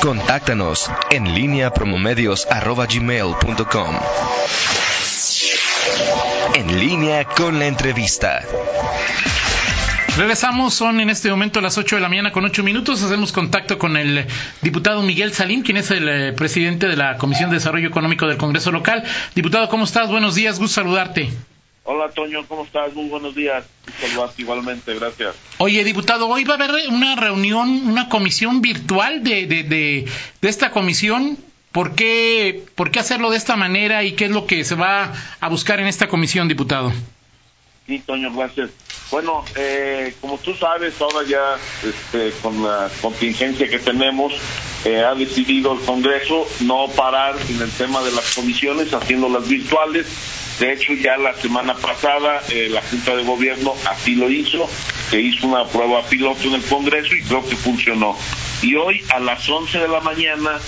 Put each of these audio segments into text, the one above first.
Contáctanos en línea promomedios.com. En línea con la entrevista. Regresamos, son en este momento las 8 de la mañana con 8 minutos. Hacemos contacto con el diputado Miguel Salim, quien es el eh, presidente de la Comisión de Desarrollo Económico del Congreso Local. Diputado, ¿cómo estás? Buenos días, gusto saludarte. Hola, Toño, ¿cómo estás? Muy buenos días. Saludarte igualmente, gracias. Oye, diputado, hoy va a haber una reunión, una comisión virtual de, de, de, de esta comisión. ¿Por qué, ¿Por qué hacerlo de esta manera y qué es lo que se va a buscar en esta comisión, diputado? Sí, Toño, gracias. Bueno, eh, como tú sabes, ahora ya este, con la contingencia que tenemos, eh, ha decidido el Congreso no parar en el tema de las comisiones, haciéndolas virtuales. De hecho, ya la semana pasada eh, la Junta de Gobierno así lo hizo, se hizo una prueba piloto en el Congreso y creo que funcionó. Y hoy a las 11 de la mañana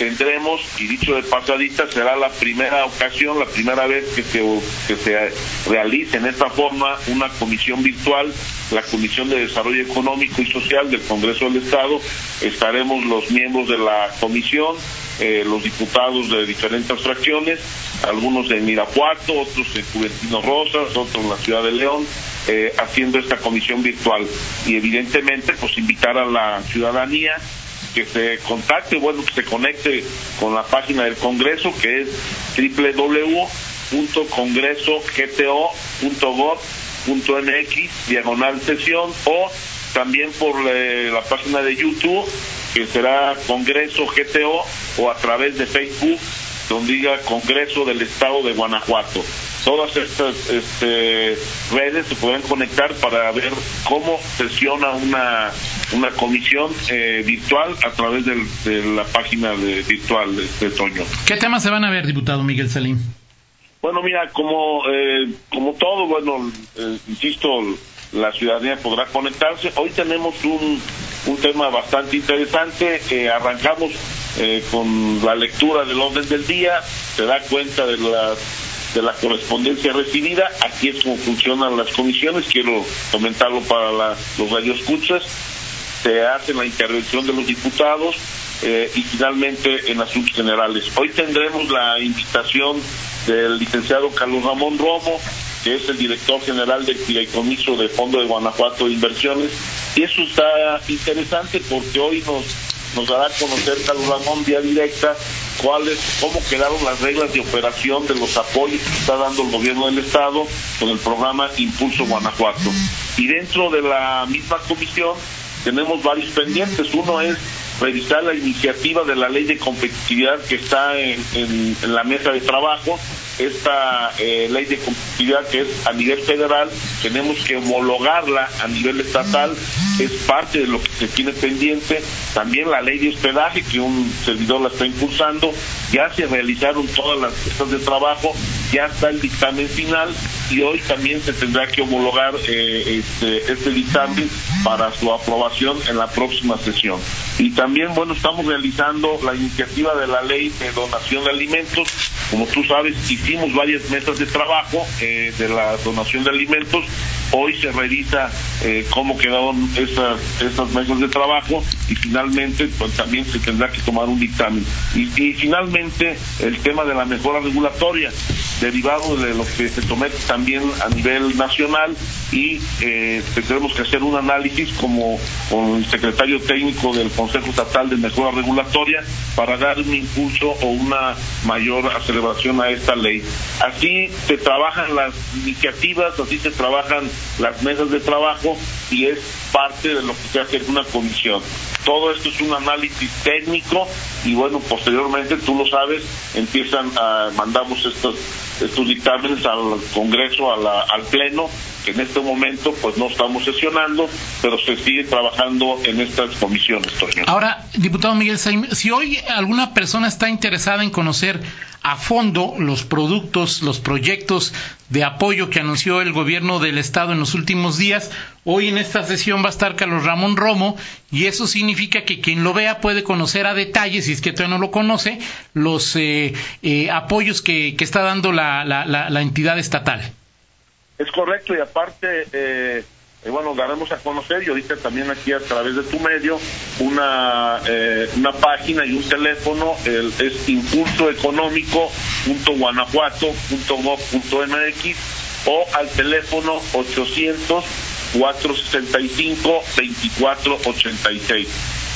tendremos, y dicho de pasadita, será la primera ocasión, la primera vez que se, que se realice en esta forma una comisión virtual, la Comisión de Desarrollo Económico y Social del Congreso del Estado. Estaremos los miembros de la comisión, eh, los diputados de diferentes fracciones, algunos en Mirapuato, otros en Juventino Rosas, otros en la ciudad de León, eh, haciendo esta comisión virtual. Y evidentemente, pues invitar a la ciudadanía que se contacte, bueno, que se conecte con la página del Congreso, que es www.congresogto.gov.mx, diagonal sesión, o también por eh, la página de YouTube, que será Congreso GTO, o a través de Facebook, donde diga Congreso del Estado de Guanajuato todas estas este, redes se pueden conectar para ver cómo sesiona una, una comisión eh, virtual a través del, de la página de, virtual de, de, Toño. ¿Qué temas se van a ver, diputado Miguel Salim? Bueno, mira, como, eh, como todo, bueno, eh, insisto, la ciudadanía podrá conectarse. Hoy tenemos un, un tema bastante interesante. arrancamos con la lectura del orden del día. Se da cuenta de las de la correspondencia recibida. Aquí es como funcionan las comisiones, quiero comentarlo para la, los radioescuchas. Se hace la intervención de los diputados eh, y finalmente en asuntos generales. Hoy tendremos la invitación del licenciado Carlos Ramón Romo, que es el director general del Fideicomiso de Fondo de Guanajuato de Inversiones. Y eso está interesante porque hoy nos, nos dará a conocer Carlos Ramón vía directa cuáles, cómo quedaron las reglas de operación de los apoyos que está dando el gobierno del estado con el programa Impulso Guanajuato. Y dentro de la misma comisión tenemos varios pendientes. Uno es revisar la iniciativa de la ley de competitividad que está en, la mesa de trabajo. Esta eh, ley de competitividad que es a nivel federal, tenemos que homologarla a nivel estatal, es parte de lo que se tiene pendiente. También la ley de hospedaje, que un servidor la está impulsando, ya se realizaron todas las pistas de trabajo, ya está el dictamen final y hoy también se tendrá que homologar eh, este, este dictamen para su aprobación en la próxima sesión. Y también, bueno, estamos realizando la iniciativa de la ley de donación de alimentos. Como tú sabes, hicimos varias mesas de trabajo eh, de la donación de alimentos. Hoy se revisa eh, cómo quedaron esas, esas de trabajo y finalmente pues, también se tendrá que tomar un dictamen. Y, y finalmente el tema de la mejora regulatoria, derivado de lo que se tomó también a nivel nacional y eh, tendremos que hacer un análisis como con el secretario técnico del Consejo Estatal de Mejora Regulatoria para dar un impulso o una mayor aceleración a esta ley. Así se trabajan las iniciativas, así se trabajan las mesas de trabajo y es parte de lo que se hace en una comisión. Todo esto es un análisis técnico y bueno, posteriormente, tú lo sabes, empiezan a, mandamos estos, estos dictámenes al Congreso, al Pleno, que en este momento pues no estamos sesionando, pero se sigue trabajando en estas comisiones. Toño. Ahora, diputado Miguel Saim, si hoy alguna persona está interesada en conocer a fondo los productos, los proyectos de apoyo que anunció el gobierno del estado en los últimos días. Hoy en esta sesión va a estar Carlos Ramón Romo y eso significa que quien lo vea puede conocer a detalle, si es que todavía no lo conoce, los eh, eh, apoyos que, que, está dando la, la, la, entidad estatal. Es correcto y aparte eh, eh, bueno, daremos a conocer y ahorita también aquí a través de tu medio una, eh, una página y un teléfono, el, es impulsoeconómico.guanajuato.gov.mx o al teléfono 800 465 2486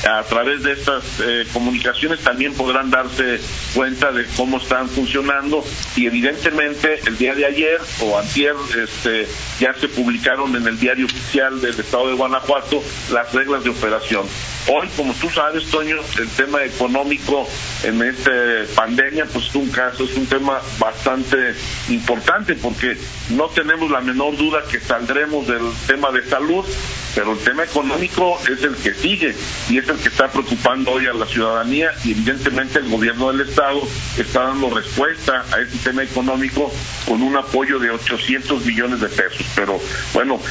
a través de estas eh, comunicaciones también podrán darse cuenta de cómo están funcionando y evidentemente el día de ayer o antier este, ya se publicaron en el diario oficial del estado de Guanajuato las reglas de operación. Hoy, como tú sabes, Toño, el tema económico en esta pandemia, pues es un caso, es un tema bastante importante porque no tenemos la menor duda que saldremos del tema de salud, pero el tema económico es el que sigue y es el que está preocupando hoy a la ciudadanía y evidentemente el gobierno del Estado está dando respuesta a este tema económico con un apoyo de 800 millones de pesos. Pero bueno,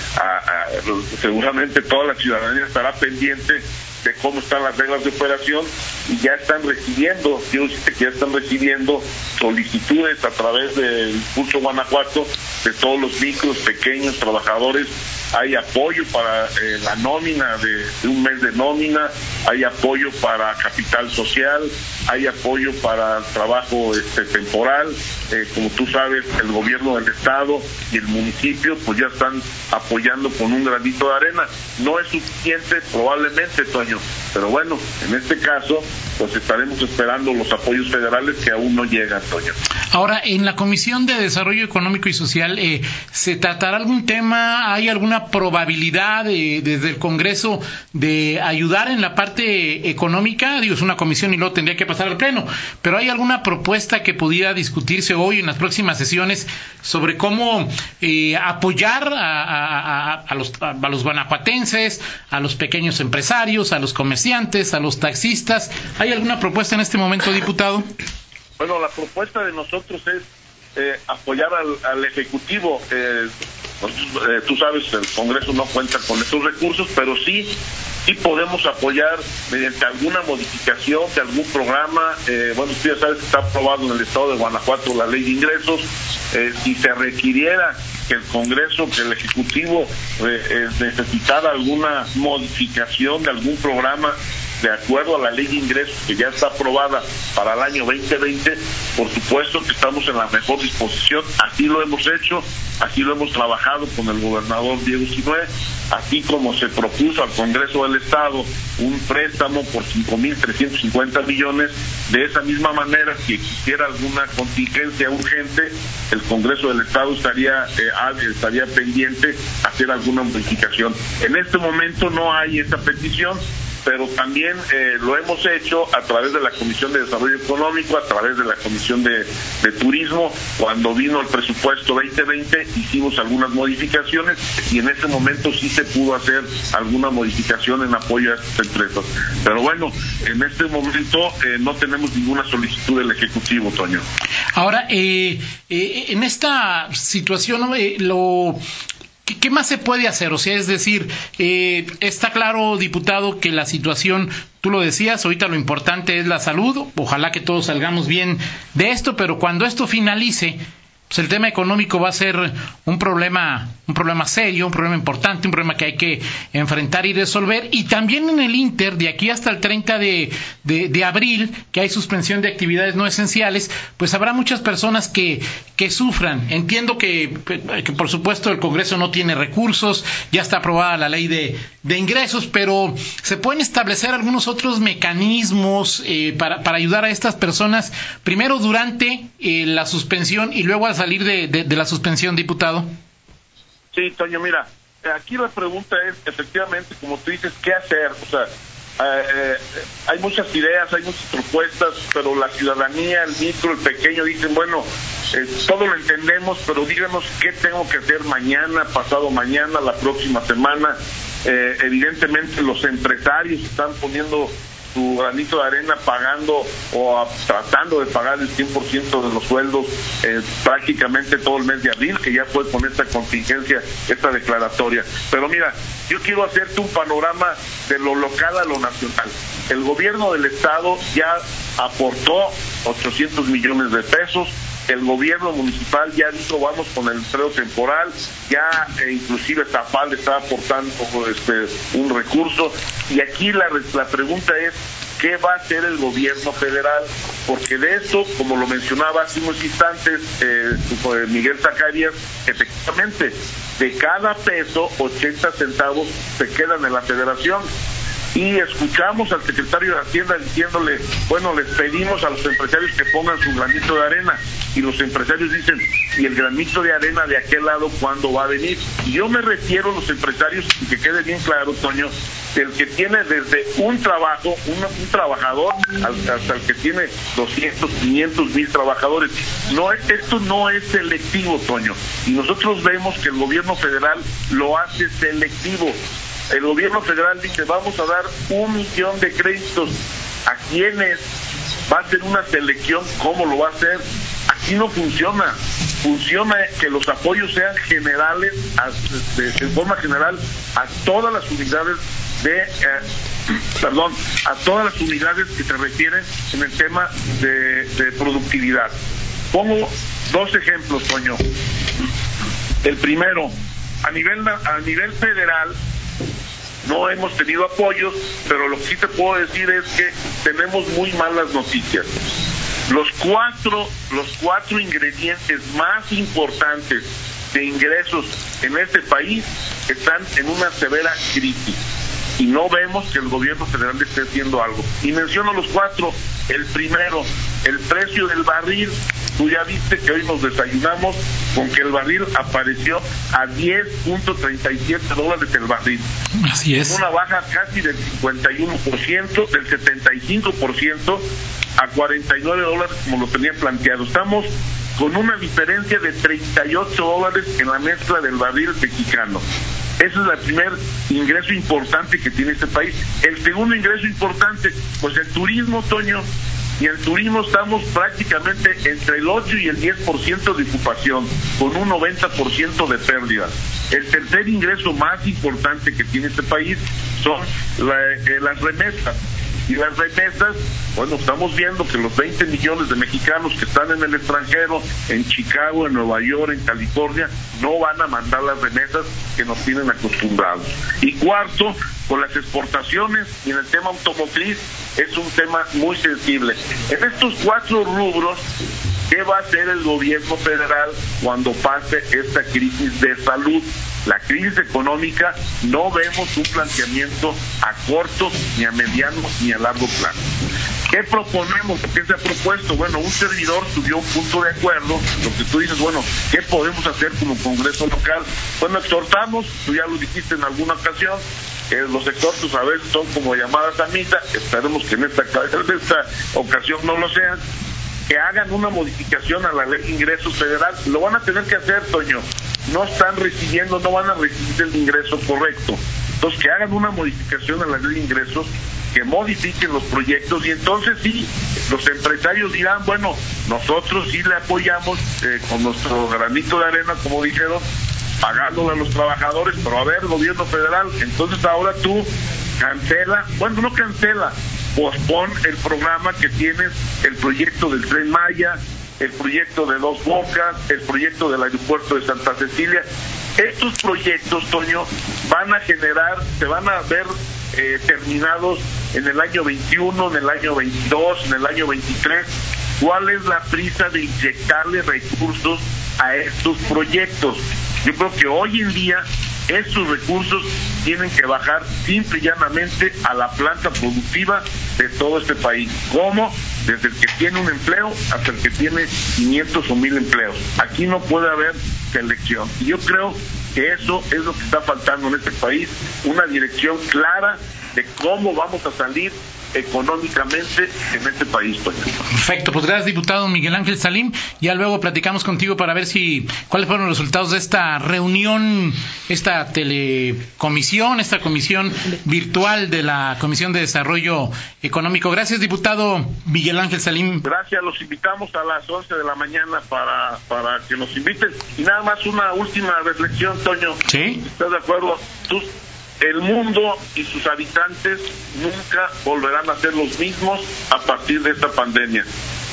seguramente toda la ciudadanía estará pendiente de cómo están las reglas de operación y ya están recibiendo, quiero decirte que ya están recibiendo solicitudes a través del Pulso Guanajuato de todos los micros, pequeños trabajadores. Hay apoyo para eh, la nómina de, un mes de nómina, hay apoyo para capital social, hay apoyo para trabajo este, temporal. Eh, como tú sabes, el gobierno del estado y el municipio pues ya están apoyando con un granito de arena. No es suficiente probablemente, Toño, know pero bueno, en este caso pues estaremos esperando los apoyos federales que aún no llegan, Toño. Ahora, en la Comisión de Desarrollo Económico y Social, eh, ¿se tratará algún tema? ¿Hay alguna probabilidad desde el Congreso de ayudar en la parte económica? Digo, es una comisión y luego tendría que pasar al Pleno, pero ¿hay alguna propuesta que pudiera discutirse hoy en las próximas sesiones sobre cómo eh, apoyar a, los, a los guanajuatenses, a los pequeños empresarios, a los comerciantes, a los taxistas? ¿Hay alguna propuesta en este momento, diputado? Bueno, la propuesta de nosotros es eh, apoyar al, Ejecutivo. Eh, eh, tú sabes, el Congreso no cuenta con estos recursos, pero sí, sí podemos apoyar mediante alguna modificación de algún programa. bueno, tú ya sabes que está aprobado en el Estado de Guanajuato la ley de ingresos. si se requiriera que el Congreso, que el Ejecutivo necesitara alguna modificación de algún programa, de acuerdo a la ley de ingresos que ya está aprobada para el año 2020, por supuesto que estamos en la mejor disposición, así lo hemos hecho, así lo hemos trabajado con el gobernador Diego Sinué, así como se propuso al Congreso del Estado un préstamo por 5.350 millones, de esa misma manera, si existiera alguna contingencia urgente, el Congreso del Estado estaría, eh, estaría pendiente hacer alguna modificación. En este momento no hay esa petición, pero también eh, lo hemos hecho a través de la Comisión de Desarrollo Económico, a través de la Comisión de, Turismo. Cuando vino el presupuesto 2020 hicimos algunas modificaciones y en ese momento sí se pudo hacer alguna modificación en apoyo a estas empresas. Pero bueno, en este momento eh, no tenemos ninguna solicitud del Ejecutivo, Toño. Ahora, eh, en esta situación, lo ¿Qué, más se puede hacer? O sea, es decir, eh, está claro, diputado, que la situación, tú lo decías, ahorita lo importante es la salud, ojalá que todos salgamos bien de esto, pero cuando esto finalice, pues el tema económico va a ser un problema, un problema serio, un problema importante, un problema que hay que enfrentar y resolver. Y también en el Inter, de aquí hasta el 30 de, de, abril, que hay suspensión de actividades no esenciales, pues habrá muchas personas que, que sufran. Entiendo que, que, por supuesto, el Congreso no tiene recursos, ya está aprobada la ley de, de ingresos, pero se pueden establecer algunos otros mecanismos eh, para, para ayudar a estas personas, primero durante eh, la suspensión y luego al salir de, la suspensión, diputado? Sí, Toño, mira, aquí la pregunta es, efectivamente, como tú dices, ¿qué hacer? O sea, eh, eh, hay muchas ideas, hay muchas propuestas, pero la ciudadanía, el micro, el pequeño, dicen, bueno, eh, todo lo entendemos, pero díganos qué tengo que hacer mañana, pasado mañana, la próxima semana. evidentemente los empresarios están poniendo su granito de arena pagando o tratando de pagar el 100% de los sueldos eh, prácticamente todo el mes de abril, que ya fue con esta contingencia, esta declaratoria. Pero mira, yo quiero hacerte un panorama de lo local a lo nacional. El gobierno del estado ya aportó 800 millones de pesos el gobierno municipal ya dijo vamos con el empleo temporal, ya eh, inclusive Zapal está aportando este, un recurso. Y aquí la, la pregunta es qué va a hacer el gobierno federal, porque de esto, como lo mencionaba hace unos instantes eh, Miguel Zacarías, efectivamente, de cada peso, 80 centavos se quedan en la federación y escuchamos al secretario de Hacienda diciéndole, bueno, les pedimos a los empresarios que pongan su granito de arena y los empresarios dicen, ¿y el granito de arena de aquel lado cuándo va a venir? Y yo me refiero a los empresarios, y que quede bien claro, Toño, el que tiene desde un trabajo, un, trabajador, hasta el que tiene 200, 500 mil trabajadores. No, esto no es selectivo, Toño. Y nosotros vemos que el gobierno federal lo hace selectivo el gobierno federal dice vamos a dar un millón de créditos a quienes va a ser una selección, ¿cómo lo va a hacer? Aquí no funciona. Funciona que los apoyos sean generales, de, forma general, a todas las unidades de, eh, perdón, a todas las unidades que se refieren en el tema de, de productividad. Pongo dos ejemplos, Toño. El primero, a nivel, a nivel federal, no hemos tenido apoyos, pero lo que sí te puedo decir es que tenemos muy malas noticias. Los cuatro, los cuatro ingredientes más importantes de ingresos en este país están en una severa crisis y no vemos que el gobierno federal esté haciendo algo. Y menciono los cuatro. El primero, el precio del barril. Tú ya viste que hoy nos desayunamos con que el barril apareció a 10.37 dólares el barril. Así es. Una baja casi del 51%, del 75% a 49 dólares como lo tenía planteado. Estamos con una diferencia de 38 dólares en la mezcla del barril mexicano. Ese es el primer ingreso importante que tiene este país. El segundo ingreso importante, pues el turismo, Toño. Y el turismo estamos prácticamente entre el 8 y el 10% de ocupación, con un 90% de pérdida. El tercer ingreso más importante que tiene este país son eh, las remesas y las remesas, bueno, estamos viendo que los 20 millones de mexicanos que están en el extranjero, en Chicago, en Nueva York, en California, no van a mandar las remesas que nos tienen acostumbrados. Y cuarto, con las exportaciones y en el tema automotriz es un tema muy sensible. En estos cuatro rubros, ¿qué va a hacer el gobierno federal cuando pase esta crisis de salud? la crisis económica, no vemos un planteamiento a corto, ni a mediano, ni a largo plazo. ¿Qué proponemos? ¿Qué se ha propuesto? Bueno, un servidor subió un punto de acuerdo, lo que tú dices, bueno, ¿qué podemos hacer como Congreso local? Bueno, exhortamos, tú ya lo dijiste en alguna ocasión, que los exhortos a veces son como llamadas a misa, esperemos que en esta ocasión no lo sean, que hagan una modificación a la ley de ingresos federal, lo van a tener que hacer, Toño, no están recibiendo, no van a recibir el ingreso correcto. Entonces, que hagan una modificación a la ley de ingresos, que modifiquen los proyectos y entonces sí, los empresarios dirán, bueno, nosotros sí le apoyamos eh, con nuestro granito de arena, como dijeron, pagándole a los trabajadores, pero a ver, gobierno federal, entonces ahora tú cancela, bueno, no cancela, pospon el programa que tienes, el proyecto del tren Maya, el proyecto de Dos Bocas, el proyecto del aeropuerto de Santa Cecilia. Estos proyectos, Toño, van a generar, se van a ver eh, terminados en el año 21, en el año 22, en el año 23. ¿Cuál es la prisa de inyectarle recursos a estos proyectos? Yo creo que hoy en día estos recursos tienen que bajar simple y llanamente a la planta productiva de todo este país. ¿Cómo? Desde el que tiene un empleo hasta el que tiene 500 o 1000 empleos. Aquí no puede haber selección. Y yo creo que eso es lo que está faltando en este país, una dirección clara de cómo vamos a salir económicamente en este país. Perfecto, pues gracias diputado Miguel Ángel Salim. Ya luego platicamos contigo para ver si cuáles fueron los resultados de esta reunión, esta telecomisión, esta comisión virtual de la Comisión de Desarrollo Económico. Gracias diputado Miguel Ángel Salim. Gracias, los invitamos a las 11 de la mañana para, para que nos inviten. Y nada más una última reflexión, Toño. Sí. ¿Estás de acuerdo? Tú el mundo y sus habitantes nunca volverán a ser los mismos a partir de esta pandemia.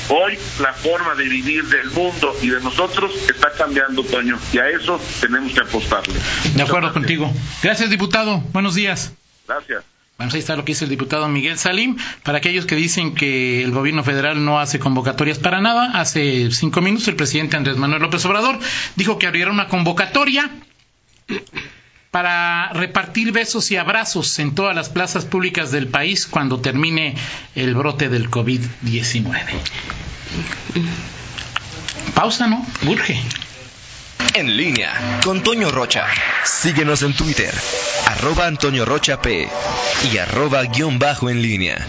Hoy la forma de vivir del mundo y de nosotros está cambiando, Toño, y a eso tenemos que apostarle. De acuerdo contigo. Gracias, diputado. Buenos días. Gracias. Bueno, ahí está lo que dice el diputado Miguel Salim. Para aquellos que dicen que el gobierno federal no hace convocatorias para nada, hace cinco minutos el presidente Andrés Manuel López Obrador dijo que abriera una convocatoria para repartir besos y abrazos en todas las plazas públicas del país cuando termine el brote del COVID-19. Pausa, ¿no? Urge. En línea con Toño Rocha. Síguenos en Twitter, arroba Antonio Rocha P y arroba guion bajo en línea.